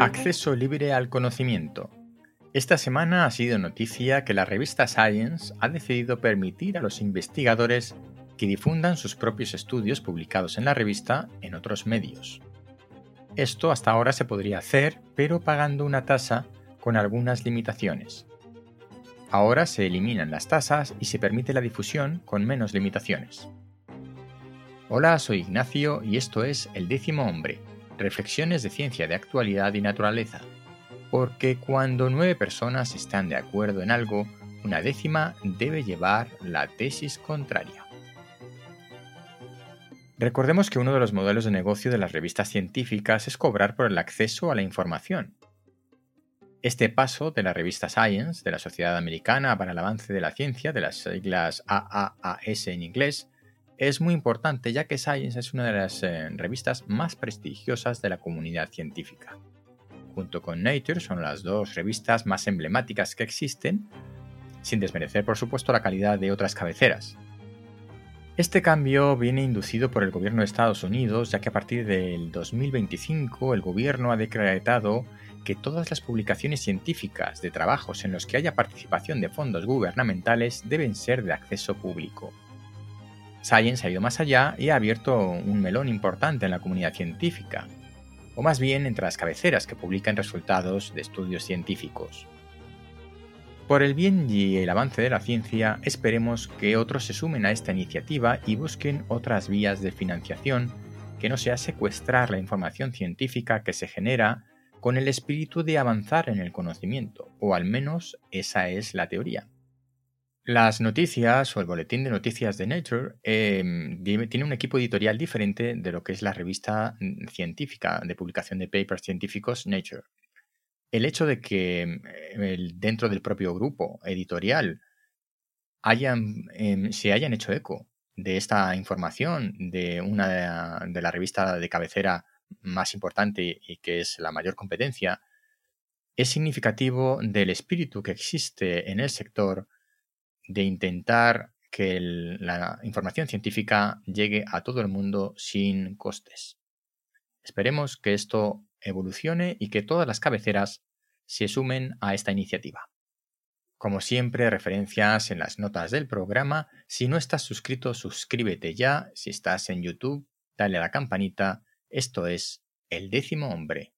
Acceso libre al conocimiento. Esta semana ha sido noticia que la revista Science ha decidido permitir a los investigadores que difundan sus propios estudios publicados en la revista en otros medios. Esto hasta ahora se podría hacer, pero pagando una tasa con algunas limitaciones. Ahora se eliminan las tasas y se permite la difusión con menos limitaciones. Hola, soy Ignacio y esto es El décimo hombre, reflexiones de ciencia de actualidad y naturaleza. Porque cuando nueve personas están de acuerdo en algo, una décima debe llevar la tesis contraria. Recordemos que uno de los modelos de negocio de las revistas científicas es cobrar por el acceso a la información, este paso de la revista Science, de la Sociedad Americana para el Avance de la Ciencia, de las siglas AAAS en inglés, es muy importante ya que Science es una de las eh, revistas más prestigiosas de la comunidad científica. Junto con Nature son las dos revistas más emblemáticas que existen, sin desmerecer por supuesto la calidad de otras cabeceras. Este cambio viene inducido por el gobierno de Estados Unidos, ya que a partir del 2025 el gobierno ha decretado que todas las publicaciones científicas de trabajos en los que haya participación de fondos gubernamentales deben ser de acceso público. Science ha ido más allá y ha abierto un melón importante en la comunidad científica, o más bien entre las cabeceras que publican resultados de estudios científicos. Por el bien y el avance de la ciencia, esperemos que otros se sumen a esta iniciativa y busquen otras vías de financiación que no sea secuestrar la información científica que se genera con el espíritu de avanzar en el conocimiento, o al menos esa es la teoría. Las noticias o el boletín de noticias de Nature em, tiene un equipo editorial diferente de lo que es la revista mm, científica de publicación de papers científicos Nature. El hecho de que em, dentro del propio grupo editorial em, se hayan hecho eco de esta información de una de la revista de cabecera más importante y que es la mayor competencia, es significativo del espíritu que existe en el sector de intentar que la información científica llegue a todo el mundo sin costes. Esperemos que esto evolucione y que todas las cabeceras se sumen a esta iniciativa. Como siempre, referencias en las notas del programa. Si no estás suscrito, suscríbete ya. Si estás en YouTube, dale a la campanita esto es El décimo hombre.